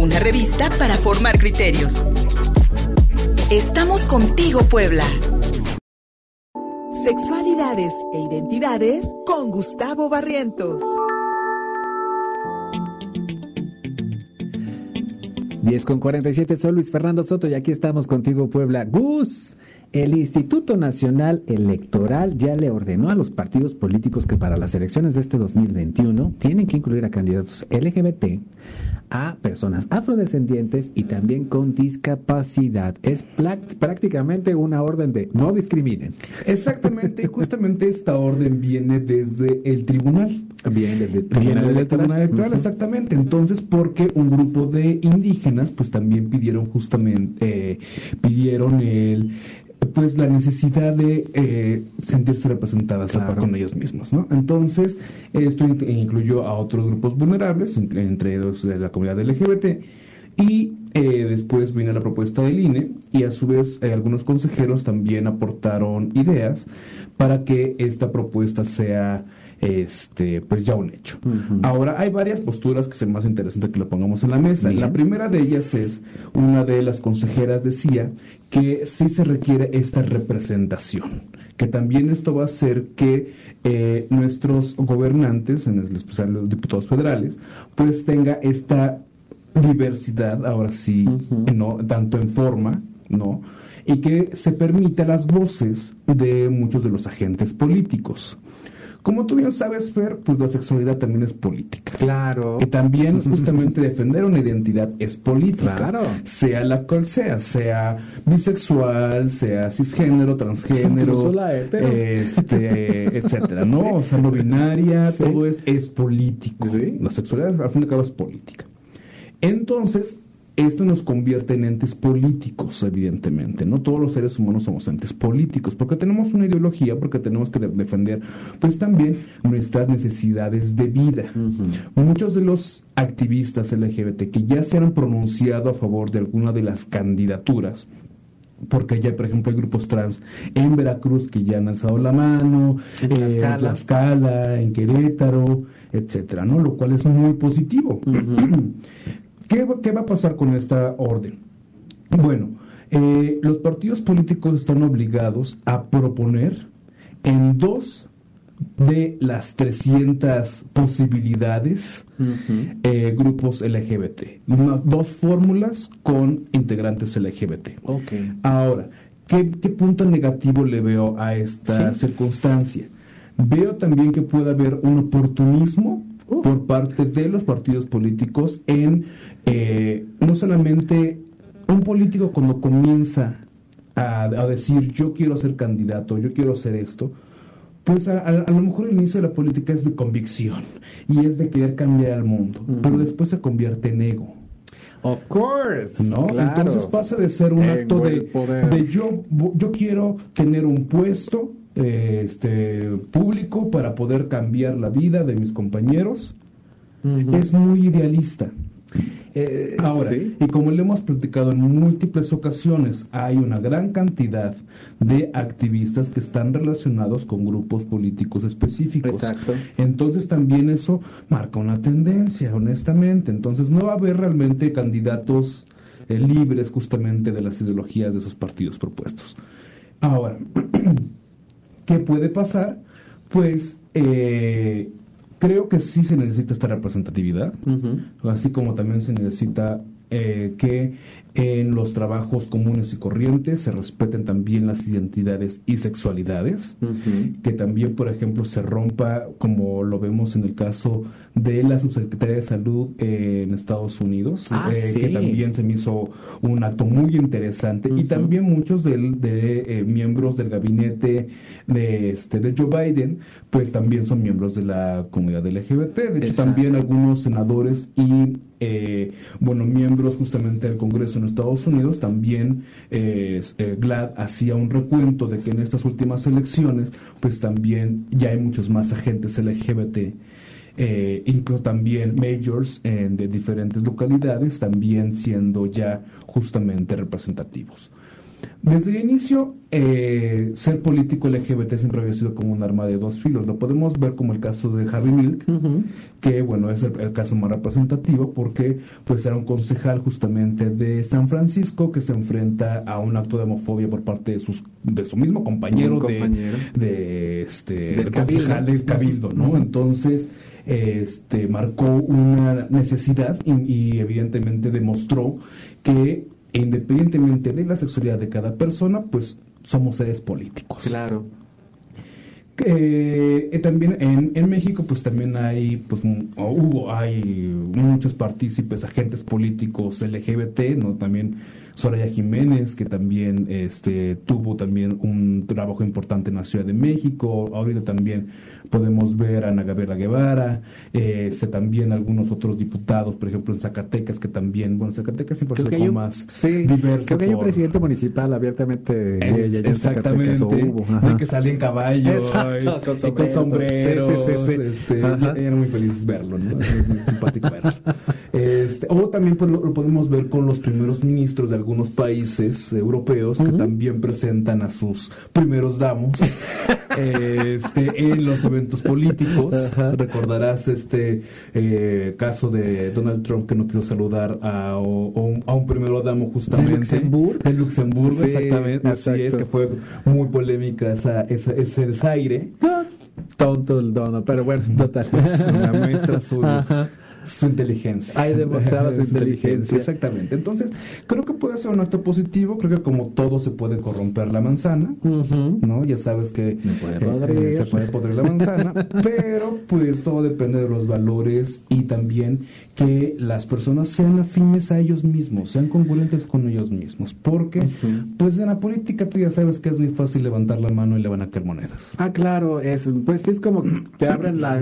una revista para formar criterios. Estamos contigo, Puebla. Sexualidades e identidades con Gustavo Barrientos. 10 con 47, soy Luis Fernando Soto y aquí estamos contigo, Puebla. Gus, el Instituto Nacional Electoral ya le ordenó a los partidos políticos que para las elecciones de este 2021 tienen que incluir a candidatos LGBT, a personas afrodescendientes y también con discapacidad. Es prácticamente una orden de no discriminen. Exactamente, justamente esta orden viene desde el tribunal. Viene desde el tribunal, electoral, exactamente. Entonces, porque un grupo de indígenas, pues también pidieron justamente, eh, pidieron el pues la necesidad de eh, sentirse representadas con ellos mismos, ¿no? Entonces, esto incluyó a otros grupos vulnerables, entre ellos de la comunidad LGBT, y eh, después vino la propuesta del INE, y a su vez eh, algunos consejeros también aportaron ideas para que esta propuesta sea este, pues ya un hecho. Ahora, hay varias posturas que es más interesante que lo pongamos en la mesa. La primera de ellas es, una de las consejeras decía que sí se requiere esta representación, que también esto va a hacer que eh, nuestros gobernantes, en especial los diputados federales, pues tenga esta diversidad, ahora sí, ¿no? tanto en forma, ¿no? y que se permita las voces de muchos de los agentes políticos. Como tú bien sabes, Fer, pues la sexualidad también es política. Claro. Y también justamente defender una identidad es política. Claro. Sea la cual sea, sea bisexual, sea cisgénero, transgénero, este, etcétera, ¿no? O sea, no binaria, todo es, es político. La sexualidad al fin y al cabo es política. Entonces, esto nos convierte en entes políticos, evidentemente. No todos los seres humanos somos entes políticos, porque tenemos una ideología, porque tenemos que defender, pues también nuestras necesidades de vida. Muchos de los activistas LGBT que ya se han pronunciado a favor de alguna de las candidaturas, porque ya, por ejemplo, hay grupos trans en Veracruz que ya han alzado la mano, en Tlaxcala, en, en Querétaro, etcétera, ¿no? Lo cual es muy positivo. ¿Qué, va a pasar con esta orden? Bueno, eh, los partidos políticos están obligados a proponer en dos de las 300 posibilidades eh, grupos LGBT. dos fórmulas con integrantes LGBT. Okay. Ahora, ¿qué, punto negativo le veo a esta circunstancia? Veo también que puede haber un oportunismo por parte de los partidos políticos en eh, no solamente un político cuando comienza a, decir yo quiero ser candidato, yo quiero ser esto, pues a, lo mejor el inicio de la política es de convicción y es de querer cambiar al mundo, pero después se convierte en ego. Of course. ¿No? Entonces pasa de ser un acto de, de, yo, yo quiero tener un puesto este, público para poder cambiar la vida de mis compañeros. Es muy idealista. Eh, Ahora, y como le hemos platicado en múltiples ocasiones, hay una gran cantidad de activistas que están relacionados con grupos políticos específicos. Exacto. Entonces también eso marca una tendencia, honestamente. Entonces no va a haber realmente candidatos eh, libres justamente de las ideologías de esos partidos propuestos. Ahora, ¿Qué puede pasar? Pues eh, creo que sí se necesita esta representatividad, así como también se necesita eh, que en los trabajos comunes y corrientes se respeten también las identidades y sexualidades, que también, por ejemplo, se rompa, como lo vemos en el caso de la subsecretaria de Salud en Estados Unidos, ah, eh, que también se me hizo un acto muy interesante, y también muchos de, de miembros del gabinete de, este, de Joe Biden, pues también son miembros de la comunidad LGBT, de hecho también algunos senadores y eh, bueno, miembros justamente del Congreso en Estados Unidos, también eh, eh, GLAD hacía un recuento de que en estas últimas elecciones, pues también ya hay muchos más agentes LGBT, eh, incluso también majors en, de diferentes localidades, también siendo ya justamente representativos. Desde el inicio, eh, ser político LGBT siempre había sido como un arma de dos filos. Lo podemos ver como el caso de Harry Milk, que bueno, es el, caso más representativo porque pues era un concejal justamente de San Francisco que se enfrenta a un acto de homofobia por parte de sus de su mismo compañero, De, este del concejal del cabildo, ¿no? Entonces este marcó una necesidad y evidentemente demostró que e independientemente de la sexualidad de cada persona, pues somos seres políticos. Claro. Eh, también en, en, México pues también hay pues hubo hay muchos partícipes agentes políticos LGBT no también Soraya Jiménez, que también este, tuvo también un trabajo importante en la Ciudad de México. Ahorita también podemos ver a Ana Gabriela Guevara, este, también algunos otros diputados, por ejemplo en Zacatecas, que también, bueno, Zacatecas siempre es un más sí, diverso. Creo que hay un presidente municipal abiertamente exactamente, de que salía en caballo y, con sombreros. Este, era muy feliz verlo, ¿no? Es muy simpático verlo. Este, o también lo, podemos ver con los primeros ministros de algunos países europeos que también presentan a sus primeros damos este, en los eventos políticos. Recordarás este eh, caso de Donald Trump que no quiso saludar a, un, a un primero damo justamente. De Luxemburgo. De Luxemburgo, exactamente. Así es, que fue muy polémica esa, esa, ese desaire. Tonto el Donald, pero bueno, total. una muestra azul su inteligencia. Hay demostrado su inteligencia. Exactamente. Entonces, creo que puede ser un acto positivo. Creo que como todo se puede corromper la manzana, ¿no? Ya sabes que eh, se puede podrir la manzana, pero pues todo depende de los valores y también que las personas sean afines a ellos mismos, sean congruentes con ellos mismos. Porque, pues en la política tú ya sabes que es muy fácil levantar la mano y le van a caer monedas. Ah, claro, es, pues es como te abren la,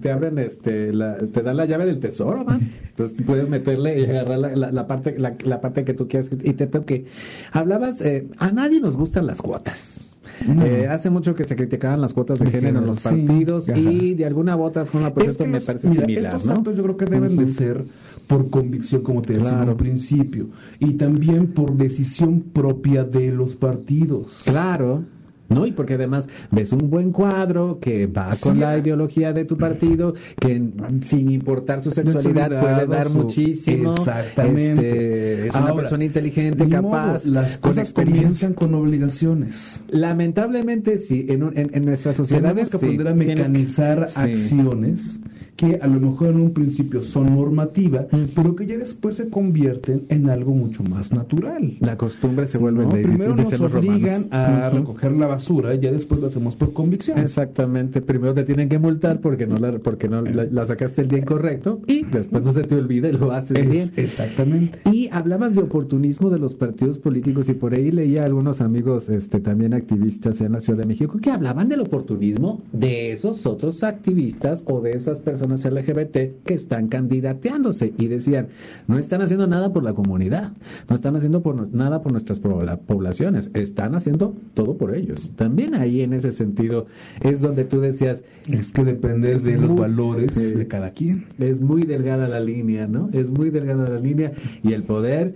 te abren este, te dan la llave del tesoro, man. Entonces puedes meterle y agarrar la, parte, la, parte que tú quieras y te toque. Hablabas, eh, a nadie nos gustan las cuotas. Eh, hace mucho que se criticaban las cuotas de, género en los partidos y de alguna u otra forma, pues esto me parece similar. Estos actos yo creo que deben de ser por convicción, como te decía al principio, y también por decisión propia de los partidos. Claro. ¿No? Y porque además ves un buen cuadro que va con la ideología de tu partido, que sin importar su sexualidad puede dar muchísimo. Exactamente. Este, es una persona inteligente, capaz. las cosas comienzan con obligaciones. Lamentablemente, sí, en, en, nuestra sociedad Tenemos que aprender a mecanizar acciones que a lo mejor en un principio son normativa, pero que ya después se convierten en algo mucho más natural. La costumbre se vuelve ¿No? Primero nos obligan a recoger la basura y ya después lo hacemos por convicción. Exactamente. Primero te tienen que multar porque no la, porque no la, sacaste el día incorrecto y después no se te olvida y lo haces bien. Exactamente. Y hablabas de oportunismo de los partidos políticos y por ahí leía a algunos amigos este, también activistas en la Ciudad de México que hablaban del oportunismo de esos otros activistas o de esas personas LGBT que están candidateándose y decían, no están haciendo nada por la comunidad, no están haciendo por, nada por nuestras poblaciones, están haciendo todo por ellos. También ahí en ese sentido es donde tú decías... Es que depende de los valores de cada quien. Es muy delgada la línea, ¿no? Es muy delgada la línea y el poder...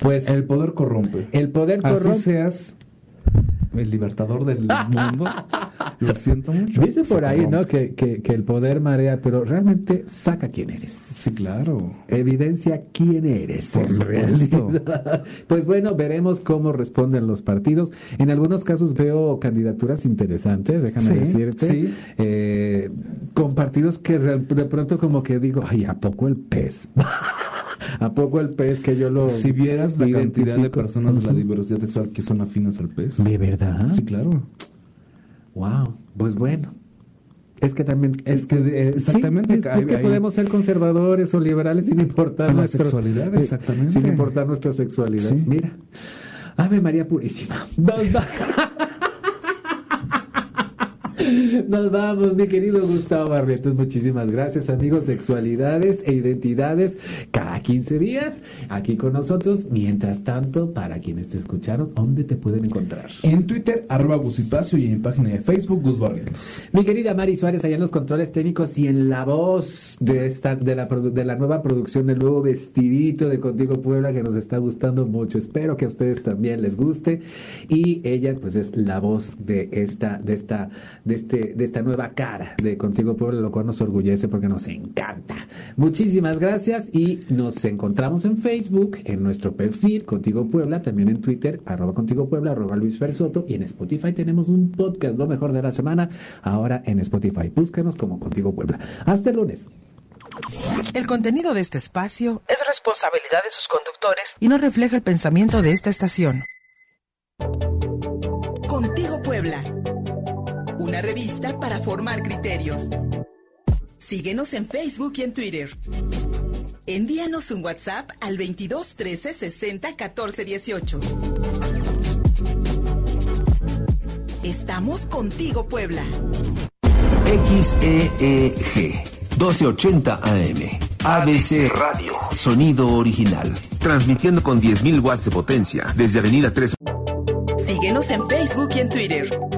Pues el poder corrompe. El poder corrompe. Así seas el libertador del mundo. Lo siento mucho. Dice por ahí, ¿no? Que, que, el poder marea, pero realmente saca quién eres. Sí, claro. Evidencia quién eres. Por supuesto. Pues bueno, veremos cómo responden los partidos. En algunos casos veo candidaturas interesantes, déjame decirte. Sí. Eh, con partidos que de pronto como que digo, ay, ¿a poco el pez? ¿A poco el pez que yo lo... Si vieras la cantidad de personas de la diversidad sexual que son afines al pez. ¿De verdad? Sí, claro. Wow, pues bueno. Es que también es que exactamente es, que podemos ser conservadores o liberales sin importar nuestra sexualidad, exactamente. Sin importar nuestra sexualidad. Mira. Ave María Purísima. Nos vamos, mi querido Gustavo Barrientos. Muchísimas gracias, amigos. Sexualidades e identidades cada 15 días aquí con nosotros. Mientras tanto, para quienes te escucharon, ¿dónde te pueden encontrar? En Twitter, arroba Gusipacio y en mi página de Facebook, Gus Barrientos. Mi querida Mari Suárez, allá en los controles técnicos y en la voz de esta de la, de la nueva producción del nuevo vestidito de Contigo Puebla que nos está gustando mucho. Espero que a ustedes también les guste. Y ella, pues, es la voz de esta, de esta de, este, de esta nueva cara de Contigo Puebla, lo cual nos orgullece porque nos encanta. Muchísimas gracias y nos encontramos en Facebook, en nuestro perfil Contigo Puebla, también en Twitter, arroba Contigo Puebla, arroba Luis Fersoto y en Spotify tenemos un podcast, lo mejor de la semana, ahora en Spotify. Búscanos como Contigo Puebla. Hasta el lunes. El contenido de este espacio es responsabilidad de sus conductores y no refleja el pensamiento de esta estación. Contigo Puebla una revista para formar criterios. Síguenos en Facebook y en Twitter. Envíanos un WhatsApp al 22 13 60 14 18. Estamos contigo, Puebla. XEEG 1280 AM. ABC Radio. Sonido original. Transmitiendo con 10.000 watts de potencia desde Avenida 3. Síguenos en Facebook y en Twitter.